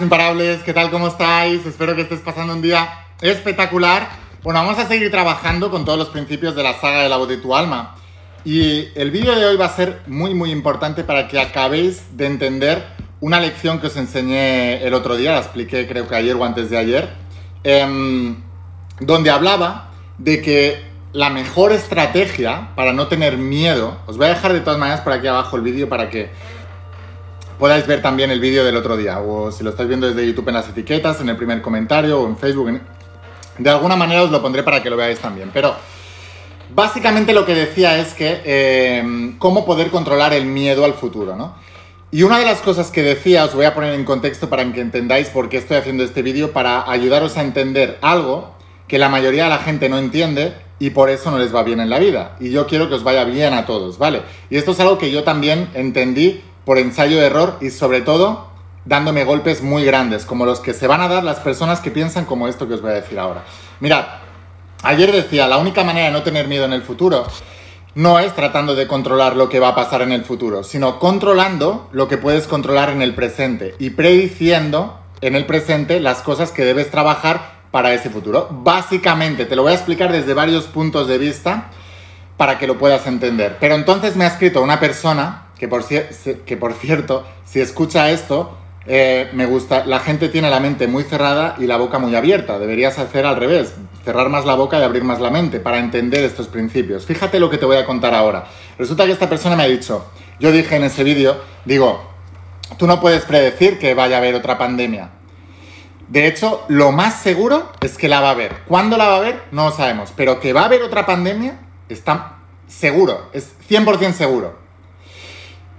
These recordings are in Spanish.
imparables, ¿qué tal? ¿Cómo estáis? Espero que estés pasando un día espectacular. Bueno, vamos a seguir trabajando con todos los principios de la saga de la voz de tu alma. Y el vídeo de hoy va a ser muy, muy importante para que acabéis de entender una lección que os enseñé el otro día, la expliqué creo que ayer o antes de ayer, em, donde hablaba de que la mejor estrategia para no tener miedo, os voy a dejar de todas maneras por aquí abajo el vídeo para que podáis ver también el vídeo del otro día, o si lo estáis viendo desde YouTube en las etiquetas, en el primer comentario o en Facebook, de alguna manera os lo pondré para que lo veáis también. Pero básicamente lo que decía es que em, cómo poder controlar el miedo al futuro, ¿no? Y una de las cosas que decía, os voy a poner en contexto para que entendáis por qué estoy haciendo este vídeo, para ayudaros a entender algo que la mayoría de la gente no entiende y por eso no les va bien en la vida. Y yo quiero que os vaya bien a todos, ¿vale? Y esto es algo que yo también entendí por ensayo de error y sobre todo dándome golpes muy grandes, como los que se van a dar las personas que piensan como esto que os voy a decir ahora. Mirad, ayer decía, la única manera de no tener miedo en el futuro no es tratando de controlar lo que va a pasar en el futuro, sino controlando lo que puedes controlar en el presente y prediciendo en el presente las cosas que debes trabajar para ese futuro. Básicamente, te lo voy a explicar desde varios puntos de vista para que lo puedas entender. Pero entonces me ha escrito una persona que por, cierto, si escucha esto, eh, me gusta, la gente tiene la mente muy cerrada y la boca muy abierta. Deberías hacer al revés, cerrar más la boca y abrir más la mente para entender estos principios. Fíjate lo que te voy a contar ahora. Resulta que esta persona me ha dicho, yo dije en ese vídeo, digo, tú no puedes predecir que vaya a haber otra pandemia. De hecho, lo más seguro es que la va a haber. ¿Cuándo la va a haber? No lo sabemos. Pero que va a haber otra pandemia, está seguro, es 100% seguro.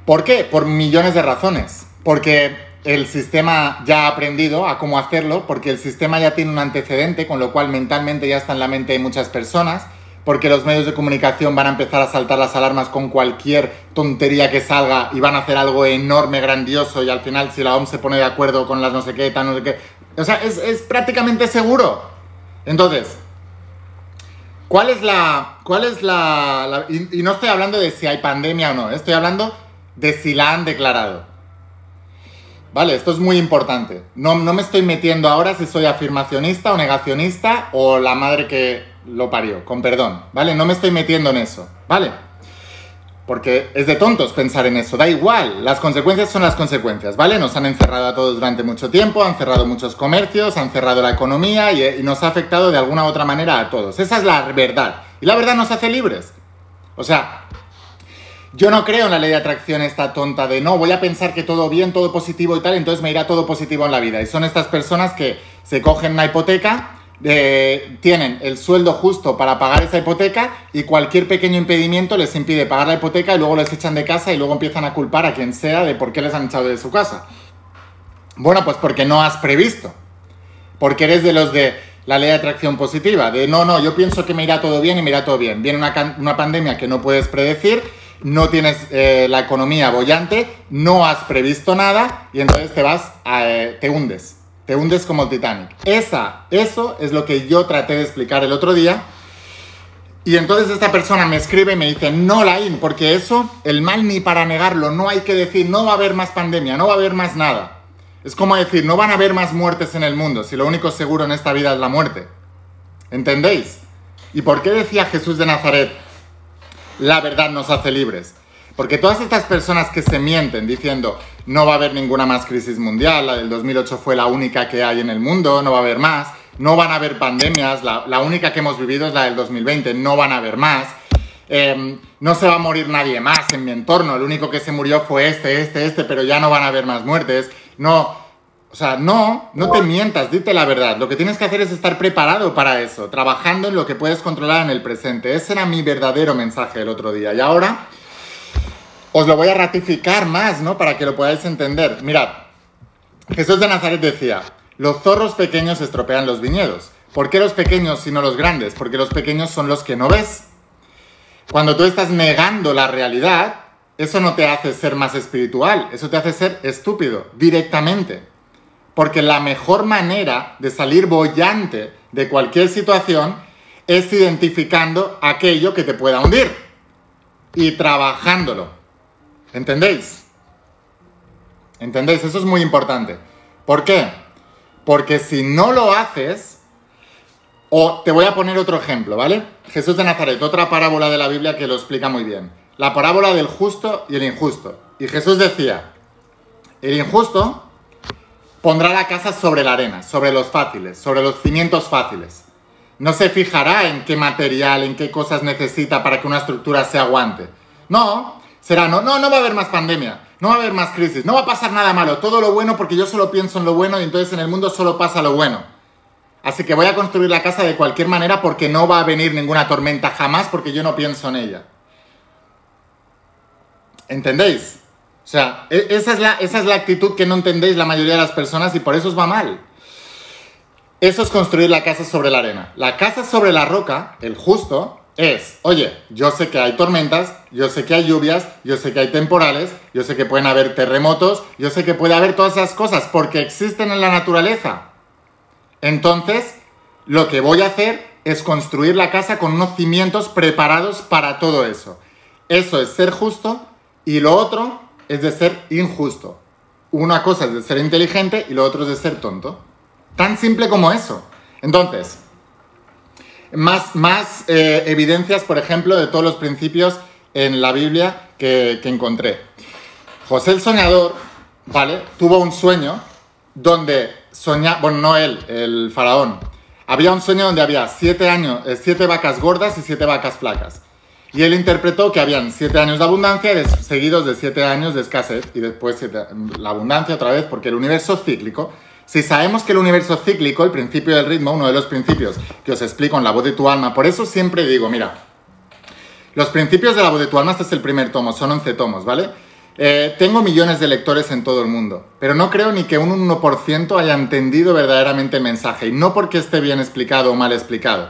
¿Por qué? Por millones de razones. Porque el sistema ya ha aprendido a cómo hacerlo, porque el sistema ya tiene un antecedente, con lo cual mentalmente ya está en la mente de muchas personas, porque los medios de comunicación van a empezar a saltar las alarmas con cualquier tontería que salga y van a hacer algo enorme, grandioso, y al final si la OMS se pone de acuerdo con las no sé qué, tal, no sé qué... O sea, es, prácticamente seguro. Entonces, ¿cuál es la... ¿Cuál es la... y no estoy hablando de si hay pandemia o no, estoy hablando de si la han declarado. Vale, esto es muy importante. No, no me estoy metiendo ahora si soy afirmacionista o negacionista o la madre que lo parió, con perdón, ¿vale? No me estoy metiendo en eso, ¿vale? Porque es de tontos pensar en eso, da igual, las consecuencias son las consecuencias, ¿vale? Nos han encerrado a todos durante mucho tiempo, han cerrado muchos comercios, han cerrado la economía y, y nos ha afectado de alguna u otra manera a todos. Esa es la verdad. Y la verdad nos hace libres. O sea, yo no creo en la ley de atracción esta tonta de no, voy a pensar que todo bien, todo positivo y tal, entonces me irá todo positivo en la vida. Y son estas personas que se cogen una hipoteca, eh, tienen el sueldo justo para pagar esa hipoteca y cualquier pequeño impedimento les impide pagar la hipoteca y luego les echan de casa y luego empiezan a culpar a quien sea de por qué les han echado de su casa. Bueno, pues porque no has previsto. Porque eres de los de la ley de atracción positiva, de no, no, yo pienso que me irá todo bien y me irá todo bien. Viene una, una pandemia que no puedes predecir no tienes eh, la economía bollante, no has previsto nada y entonces te vas, eh, te hundes, te hundes como el Titanic. Esa, eso es lo que yo traté de explicar el otro día. Y entonces esta persona me escribe y me dice, no, Laín, porque eso, el mal ni para negarlo, no hay que decir, no va a haber más pandemia, no va a haber más nada. Es como decir, no van a haber más muertes en el mundo, si lo único seguro en esta vida es la muerte. ¿Entendéis? ¿Y por qué decía Jesús de Nazaret, la verdad nos hace libres. Porque todas estas personas que se mienten diciendo no va a haber ninguna más crisis mundial, la del 2008 fue la única que hay en el mundo, no va a haber más, no van a haber pandemias, la, única que hemos vivido es la del 2020, no van a haber más, em, no se va a morir nadie más en mi entorno, el único que se murió fue este, este, este, pero ya no van a haber más muertes, no, o sea, no, no te mientas, dite la verdad. Lo que tienes que hacer es estar preparado para eso, trabajando en lo que puedes controlar en el presente. Ese era mi verdadero mensaje el otro día. Y ahora os lo voy a ratificar más, ¿no? Para que lo podáis entender. Mirad, Jesús de Nazaret decía, los zorros pequeños estropean los viñedos. ¿Por qué los pequeños y no los grandes? Porque los pequeños son los que no ves. Cuando tú estás negando la realidad, eso no te hace ser más espiritual, eso te hace ser estúpido, directamente. Porque la mejor manera de salir bollante de cualquier situación es identificando aquello que te pueda hundir y trabajándolo. ¿Entendéis? ¿Entendéis? Eso es muy importante. ¿Por qué? Porque si no lo haces, o te voy a poner otro ejemplo, ¿vale? Jesús de Nazaret, otra parábola de la Biblia que lo explica muy bien. La parábola del justo y el injusto. Y Jesús decía, el injusto pondrá la casa sobre la arena, sobre los fáciles, sobre los cimientos fáciles. No se fijará en qué material, en qué cosas necesita para que una estructura se aguante. No, será, no, no, no va a haber más pandemia, no va a haber más crisis, no va a pasar nada malo, todo lo bueno porque yo solo pienso en lo bueno y entonces en el mundo solo pasa lo bueno. Así que voy a construir la casa de cualquier manera porque no va a venir ninguna tormenta jamás porque yo no pienso en ella. ¿Entendéis? O sea, e, esa es, la, esa es la actitud que no entendéis la mayoría de las personas y por eso os va mal. Eso es construir la casa sobre la arena. La casa sobre la roca, el justo, es, oye, yo sé que hay tormentas, yo sé que hay lluvias, yo sé que hay temporales, yo sé que pueden haber terremotos, yo sé que puede haber todas esas cosas porque existen en la naturaleza. Entonces, lo que voy a hacer es construir la casa con unos cimientos preparados para todo eso. Eso es ser justo y lo otro es de ser injusto. Una cosa es de ser inteligente y lo otro es de ser tonto. Tan simple como eso. Entonces, más, más eh, evidencias, por ejemplo, de todos los principios en la Biblia que, encontré. José el soñador, ¿vale? Tuvo un sueño donde soñaba, bueno, no él, el faraón. Había un sueño donde había siete, años, eh, siete vacas gordas y siete vacas flacas. Y él interpretó que habían siete años de abundancia seguidos de siete años de escasez y después la abundancia otra vez, porque el universo cíclico. Si sabemos que el universo cíclico, el principio del ritmo, uno de los principios que os explico en la voz de tu alma, por eso siempre digo, mira, los principios de la voz de tu alma, este es el primer tomo, son 11 tomos, ¿vale? Eh, tengo millones de lectores en todo el mundo, pero no creo ni que un 1% haya entendido verdaderamente el mensaje, y no porque esté bien explicado o mal explicado,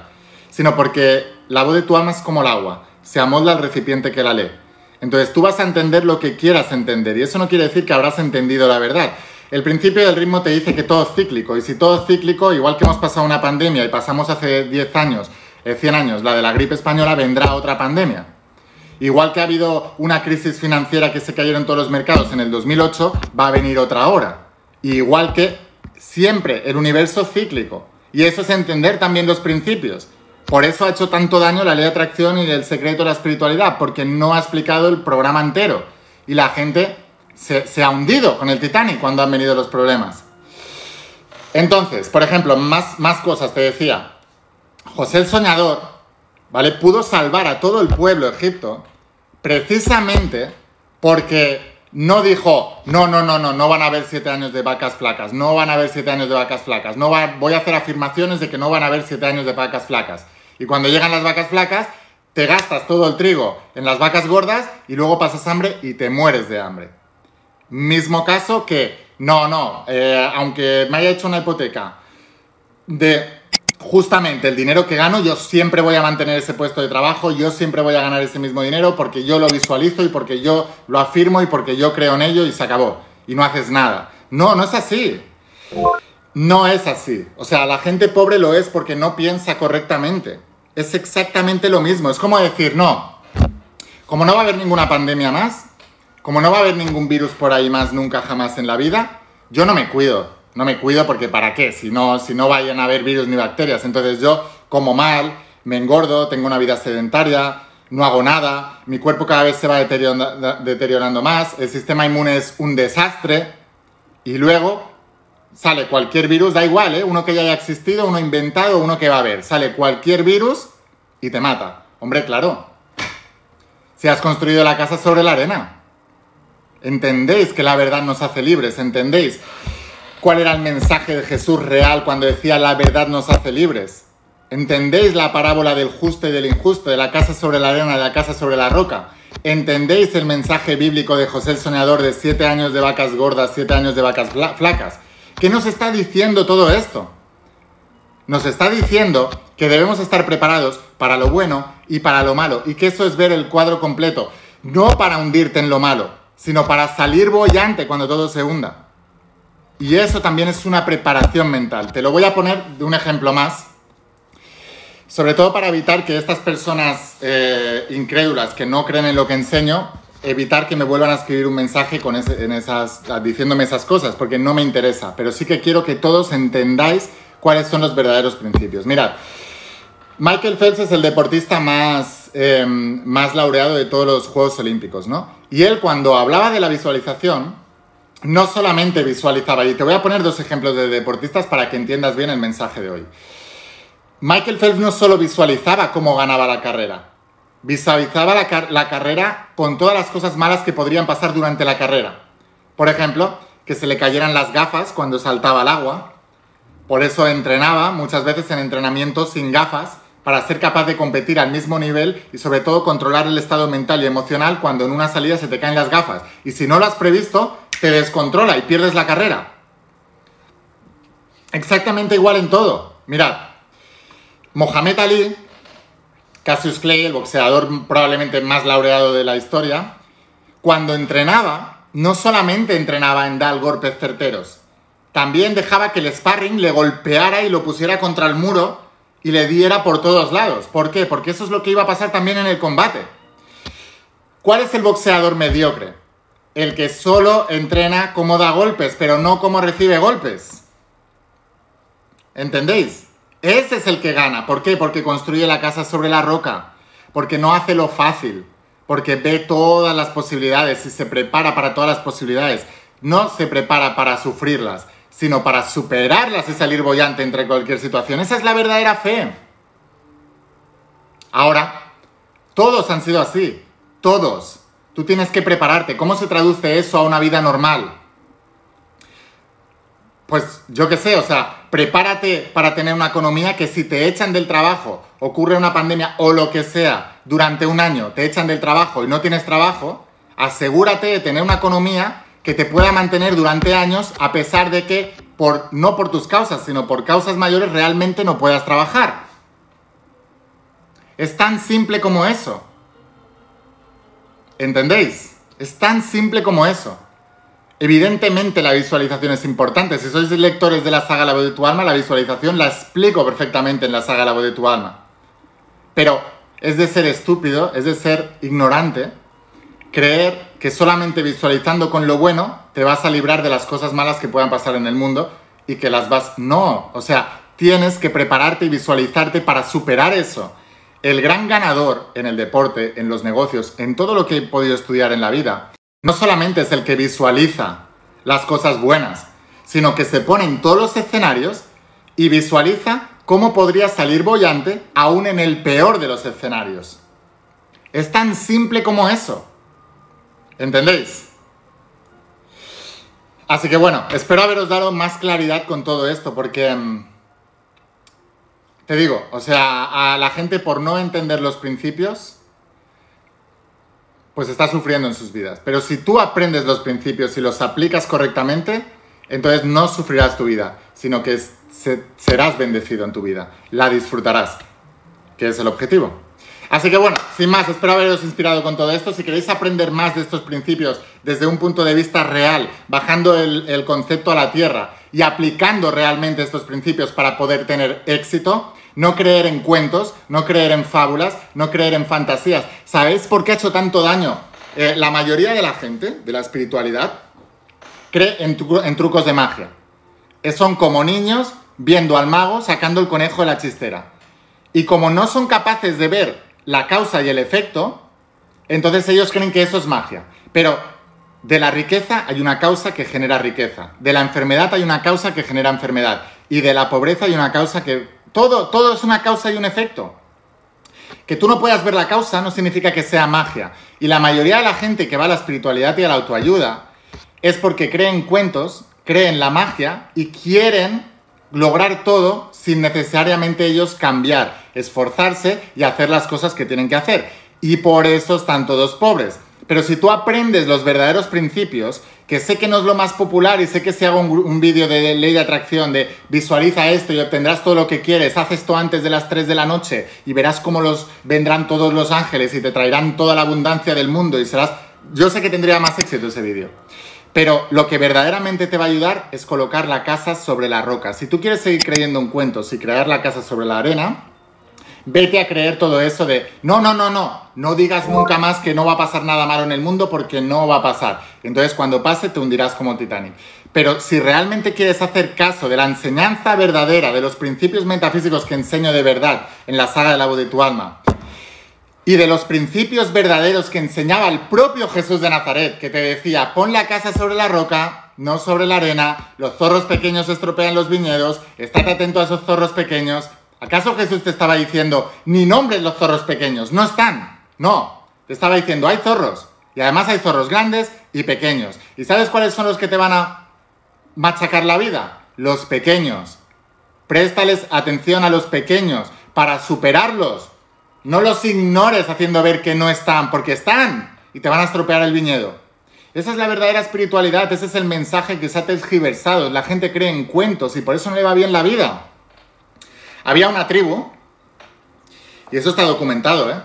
sino porque la voz de tu alma es como el agua, se amolda al recipiente que la lee. Entonces tú vas a entender lo que quieras entender, y eso no quiere decir que habrás entendido la verdad, el principio del ritmo te dice que todo es cíclico, y si todo es cíclico, igual que hemos pasado una pandemia y pasamos hace 10 años, 100 eh, años, la de la gripe española, vendrá otra pandemia. Igual que ha habido una crisis financiera que se cayeron todos los mercados en el 2008, va a venir otra ahora. igual que siempre el universo cíclico. Y eso es entender también los principios. Por eso ha hecho tanto daño la ley de atracción y el secreto de la espiritualidad, porque no ha explicado el programa entero. Y la gente se, ha hundido con el Titanic cuando han venido los problemas. Entonces, por ejemplo, más, más cosas, te decía. José el Soñador, ¿vale? Pudo salvar a todo el pueblo de Egipto precisamente porque no dijo, no, no, no, no, no van a haber siete años de vacas flacas, no van a haber siete años de vacas flacas, no voy a hacer afirmaciones de que no van a haber siete años de vacas flacas. Y cuando llegan las vacas flacas, te gastas todo el trigo en las vacas gordas y luego pasas hambre y te mueres de hambre. Mismo caso que, no, no, eh, aunque me haya hecho una hipoteca de justamente el dinero que gano, yo siempre voy a mantener ese puesto de trabajo, yo siempre voy a ganar ese mismo dinero porque yo lo visualizo y porque yo lo afirmo y porque yo creo en ello y se acabó. Y no haces nada. No, no es así. No es así. O sea, la gente pobre lo es porque no piensa correctamente. Es exactamente lo mismo. Es como decir, no, como no va a haber ninguna pandemia más, como no va a haber ningún virus por ahí más nunca jamás en la vida, yo no me cuido. No me cuido porque ¿para qué? Si no, si no vayan a haber virus ni bacterias. Entonces yo como mal, me engordo, tengo una vida sedentaria, no hago nada, mi cuerpo cada vez se va deteriorando, más, el sistema inmune es un desastre y luego sale cualquier virus, da igual, ¿eh? uno que ya haya existido, uno inventado, uno que va a haber, sale cualquier virus y te mata. Hombre, claro, si has construido la casa sobre la arena. ¿Entendéis que la verdad nos hace libres? ¿Entendéis cuál era el mensaje de Jesús real cuando decía la verdad nos hace libres? ¿Entendéis la parábola del justo y del injusto, de la casa sobre la arena y la casa sobre la roca? ¿Entendéis el mensaje bíblico de José el Soñador de siete años de vacas gordas, siete años de vacas flacas? ¿Qué nos está diciendo todo esto? Nos está diciendo que debemos estar preparados para lo bueno y para lo malo, y que eso es ver el cuadro completo, no para hundirte en lo malo, sino para salir bollante cuando todo se hunda. Y eso también es una preparación mental. Te lo voy a poner de un ejemplo más, sobre todo para evitar que estas personas eh, incrédulas que no creen en lo que enseño evitar que me vuelvan a escribir un mensaje con en esas, diciéndome esas cosas, porque no me interesa, pero sí que quiero que todos entendáis cuáles son los verdaderos principios. Mirad, Michael Phelps es el deportista más, em, más laureado de todos los Juegos Olímpicos, ¿no? Y él cuando hablaba de la visualización, no solamente visualizaba, y te voy a poner dos ejemplos de deportistas para que entiendas bien el mensaje de hoy. Michael Phelps no solo visualizaba cómo ganaba la carrera, visualizaba la, carrera con todas las cosas malas que podrían pasar durante la carrera. Por ejemplo, que se le cayeran las gafas cuando saltaba al agua. Por eso entrenaba muchas veces en entrenamientos sin gafas para ser capaz de competir al mismo nivel y sobre todo controlar el estado mental y emocional cuando en una salida se te caen las gafas. Y si no lo has previsto, te descontrola y pierdes la carrera. Exactamente igual en todo. Mirad, Mohamed Ali, Cassius Clay, el boxeador probablemente más laureado de la historia, cuando entrenaba, no solamente entrenaba en dar golpes certeros, también dejaba que el sparring le golpeara y lo pusiera contra el muro y le diera por todos lados. ¿Por qué? Porque eso es lo que iba a pasar también en el combate. ¿Cuál es el boxeador mediocre? El que solo entrena cómo da golpes, pero no cómo recibe golpes. ¿Entendéis? Ese es el que gana. ¿Por qué? Porque construye la casa sobre la roca. Porque no hace lo fácil. Porque ve todas las posibilidades y se prepara para todas las posibilidades. No se prepara para sufrirlas sino para superarlas y salir bollante entre cualquier situación. Esa es la verdadera fe. Ahora, todos han sido así, todos. Tú tienes que prepararte. ¿Cómo se traduce eso a una vida normal? Pues yo qué sé, o sea, prepárate para tener una economía que si te echan del trabajo, ocurre una pandemia o lo que sea, durante un año te echan del trabajo y no tienes trabajo, asegúrate de tener una economía que te pueda mantener durante años a pesar de que por, no por tus causas, sino por causas mayores realmente no puedas trabajar. Es tan simple como eso. ¿Entendéis? Es tan simple como eso. Evidentemente la visualización es importante. Si sois lectores de la saga La voz de tu alma, la visualización la explico perfectamente en la saga La voz de tu alma. Pero es de ser estúpido, es de ser ignorante, creer que solamente visualizando con lo bueno te vas a librar de las cosas malas que puedan pasar en el mundo y que las vas... No, o sea, tienes que prepararte y visualizarte para superar eso. El gran ganador en el deporte, en los negocios, en todo lo que he podido estudiar en la vida, no solamente es el que visualiza las cosas buenas, sino que se pone en todos los escenarios y visualiza cómo podría salir bollante aún en el peor de los escenarios. Es tan simple como eso. ¿Entendéis? Así que bueno, espero haberos dado más claridad con todo esto, porque mm, te digo, o sea, a la gente por no entender los principios, pues está sufriendo en sus vidas. Pero si tú aprendes los principios y los aplicas correctamente, entonces no sufrirás tu vida, sino que serás bendecido en tu vida, la disfrutarás, que es el objetivo. Así que bueno, sin más, espero haberos inspirado con todo esto. Si queréis aprender más de estos principios desde un punto de vista real, bajando el, concepto a la tierra y aplicando realmente estos principios para poder tener éxito, no creer en cuentos, no creer en fábulas, no creer en fantasías. ¿Sabéis por qué ha hecho tanto daño? Eh, la mayoría de la gente de la espiritualidad cree en, trucos de magia. Eh, son como niños viendo al mago sacando el conejo de la chistera. Y como no son capaces de ver la causa y el efecto, entonces ellos creen que eso es magia. Pero de la riqueza hay una causa que genera riqueza. De la enfermedad hay una causa que genera enfermedad. Y de la pobreza hay una causa que... Todo, todo es una causa y un efecto. Que tú no puedas ver la causa no significa que sea magia. Y la mayoría de la gente que va a la espiritualidad y a la autoayuda es porque creen cuentos, creen la magia y quieren lograr todo sin necesariamente ellos cambiar, esforzarse y hacer las cosas que tienen que hacer. Y por eso están todos pobres. Pero si tú aprendes los verdaderos principios, que sé que no es lo más popular y sé que si hago un, vídeo de ley de atracción, de visualiza esto y obtendrás todo lo que quieres, haz esto antes de las 3 de la noche y verás cómo los vendrán todos los ángeles y te traerán toda la abundancia del mundo y serás... Yo sé que tendría más éxito ese vídeo. Pero lo que verdaderamente te va a ayudar es colocar la casa sobre la roca. Si tú quieres seguir creyendo en cuentos y crear la casa sobre la arena, vete a creer todo eso de, no, no, no, no, no digas nunca más que no va a pasar nada malo en el mundo porque no va a pasar. Entonces cuando pase te hundirás como Titanic. Pero si realmente quieres hacer caso de la enseñanza verdadera, de los principios metafísicos que enseño de verdad en la saga de la voz de tu alma, y de los principios verdaderos que enseñaba el propio Jesús de Nazaret, que te decía, pon la casa sobre la roca, no sobre la arena, los zorros pequeños estropean los viñedos, estate atento a esos zorros pequeños. ¿Acaso Jesús te estaba diciendo, ni nombres los zorros pequeños? No están. No, te estaba diciendo, hay zorros. Y además hay zorros grandes y pequeños. ¿Y sabes cuáles son los que te van a machacar la vida? Los pequeños. Préstales atención a los pequeños para superarlos no los ignores haciendo ver que no están, porque están y te van a estropear el viñedo. Esa es la verdadera espiritualidad, ese es el mensaje que se ha tergiversado. La gente cree en cuentos y por eso no le va bien la vida. Había una tribu, y eso está documentado, ¿eh?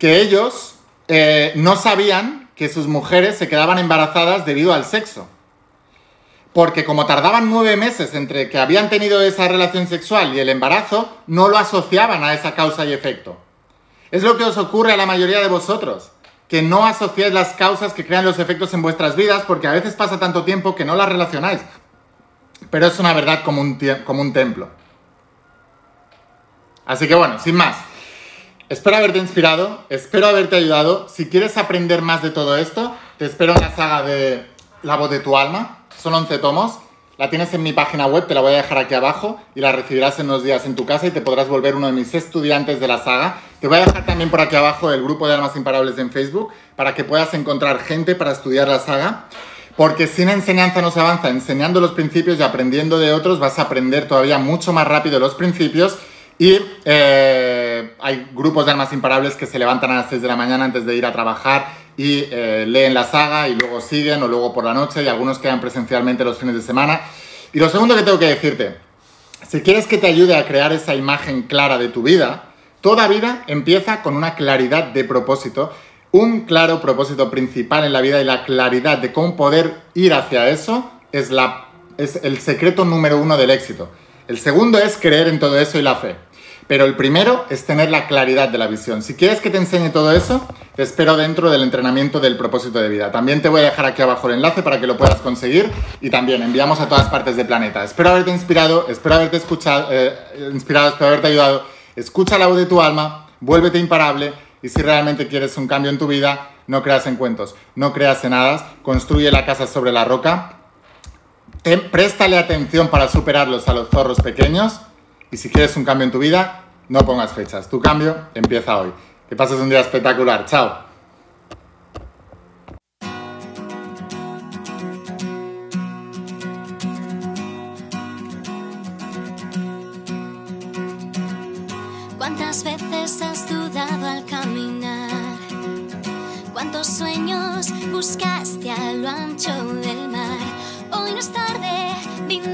que ellos eh, no sabían que sus mujeres se quedaban embarazadas debido al sexo. Porque como tardaban nueve meses entre que habían tenido esa relación sexual y el embarazo, no lo asociaban a esa causa y efecto. Es lo que os ocurre a la mayoría de vosotros, que no asociáis las causas que crean los efectos en vuestras vidas porque a veces pasa tanto tiempo que no las relacionáis. Pero es una verdad como un, como un templo. Así que bueno, sin más. Espero haberte inspirado, espero haberte ayudado. Si quieres aprender más de todo esto, te espero en la saga de La voz de tu alma. Son 11 tomos. La tienes en mi página web, te la voy a dejar aquí abajo y la recibirás en unos días en tu casa y te podrás volver uno de mis estudiantes de la saga. Te voy a dejar también por aquí abajo el grupo de Almas Imparables en Facebook para que puedas encontrar gente para estudiar la saga. Porque sin enseñanza no se avanza. Enseñando los principios y aprendiendo de otros vas a aprender todavía mucho más rápido los principios. Y eh, hay grupos de almas imparables que se levantan a las 6 de la mañana antes de ir a trabajar y eh, leen la saga y luego siguen o luego por la noche y algunos quedan presencialmente los fines de semana. Y lo segundo que tengo que decirte, si quieres que te ayude a crear esa imagen clara de tu vida, toda vida empieza con una claridad de propósito, un claro propósito principal en la vida y la claridad de cómo poder ir hacia eso es, la, es el secreto número uno del éxito. El segundo es creer en todo eso y la fe. Pero el primero es tener la claridad de la visión. Si quieres que te enseñe todo eso, te espero dentro del entrenamiento del propósito de vida. También te voy a dejar aquí abajo el enlace para que lo puedas conseguir y también enviamos a todas partes del planeta. Espero haberte inspirado, espero haberte escuchado, eh, inspirado, espero haberte ayudado. Escucha la voz de tu alma, vuélvete imparable y si realmente quieres un cambio en tu vida, no creas en cuentos, no creas en hadas, construye la casa sobre la roca, préstale atención para superarlos a los zorros pequeños y si quieres un cambio en tu vida, no pongas fechas. Tu cambio empieza hoy. Que pases un día espectacular. Chao. ¿Cuántas veces has dudado al caminar? ¿Cuántos sueños buscaste a lo ancho del mar? Hoy no es tarde, vinimos